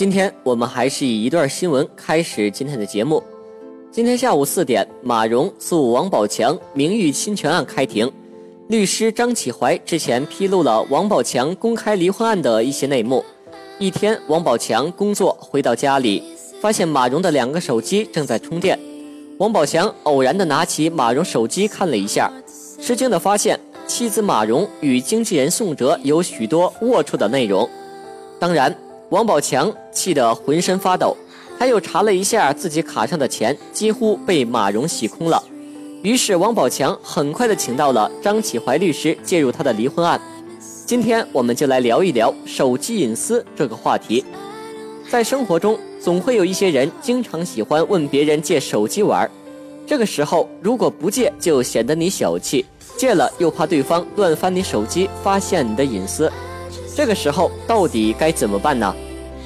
今天我们还是以一段新闻开始今天的节目。今天下午四点，马蓉诉王宝强名誉侵权案开庭，律师张启怀之前披露了王宝强公开离婚案的一些内幕。一天，王宝强工作回到家里，发现马蓉的两个手机正在充电。王宝强偶然的拿起马蓉手机看了一下，吃惊的发现妻子马蓉与经纪人宋哲有许多龌龊的内容。当然。王宝强气得浑身发抖，他又查了一下自己卡上的钱，几乎被马蓉洗空了。于是王宝强很快的请到了张启怀律师介入他的离婚案。今天我们就来聊一聊手机隐私这个话题。在生活中，总会有一些人经常喜欢问别人借手机玩，这个时候如果不借，就显得你小气；借了又怕对方乱翻你手机，发现你的隐私。这个时候到底该怎么办呢？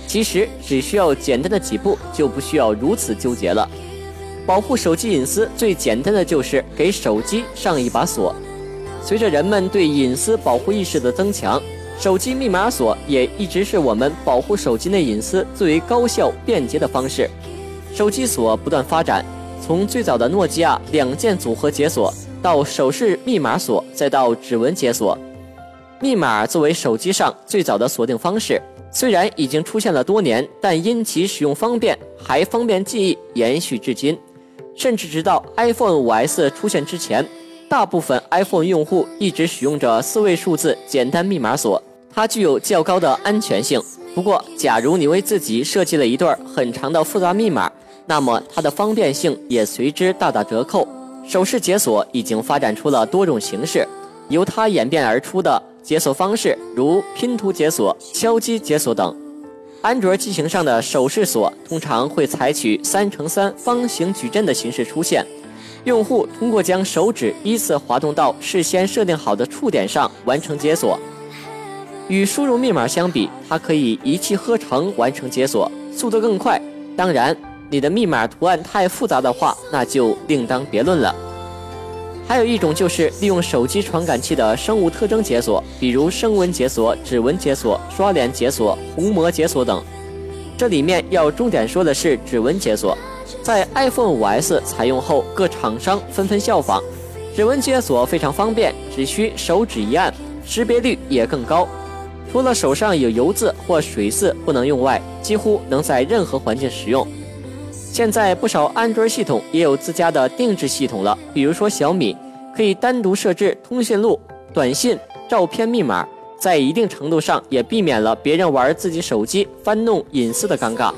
其实只需要简单的几步，就不需要如此纠结了。保护手机隐私最简单的就是给手机上一把锁。随着人们对隐私保护意识的增强，手机密码锁也一直是我们保护手机内隐私最为高效便捷的方式。手机锁不断发展，从最早的诺基亚两键组合解锁，到手势密码锁，再到指纹解锁。密码作为手机上最早的锁定方式，虽然已经出现了多年，但因其使用方便，还方便记忆，延续至今。甚至直到 iPhone 5S 出现之前，大部分 iPhone 用户一直使用着四位数字简单密码锁，它具有较高的安全性。不过，假如你为自己设计了一段很长的复杂密码，那么它的方便性也随之大打折扣。手势解锁已经发展出了多种形式，由它演变而出的。解锁方式如拼图解锁、敲击解锁等。安卓机型上的手势锁通常会采取三乘三方形矩阵的形式出现，用户通过将手指依次滑动到事先设定好的触点上完成解锁。与输入密码相比，它可以一气呵成完成解锁，速度更快。当然，你的密码图案太复杂的话，那就另当别论了。还有一种就是利用手机传感器的生物特征解锁，比如声纹解锁、指纹解锁、刷脸解锁、虹膜解锁等。这里面要重点说的是指纹解锁，在 iPhone 5S 采用后，各厂商纷纷效仿。指纹解锁非常方便，只需手指一按，识别率也更高。除了手上有油渍或水渍不能用外，几乎能在任何环境使用。现在不少安卓系统也有自家的定制系统了，比如说小米可以单独设置通讯录、短信、照片密码，在一定程度上也避免了别人玩自己手机翻弄隐私的尴尬。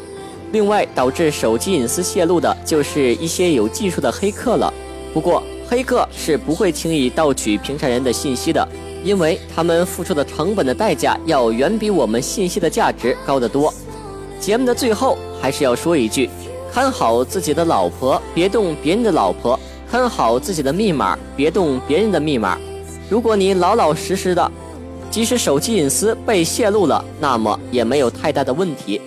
另外，导致手机隐私泄露的就是一些有技术的黑客了。不过，黑客是不会轻易盗取平常人的信息的，因为他们付出的成本的代价要远比我们信息的价值高得多。节目的最后还是要说一句。看好自己的老婆，别动别人的老婆；看好自己的密码，别动别人的密码。如果你老老实实的，即使手机隐私被泄露了，那么也没有太大的问题。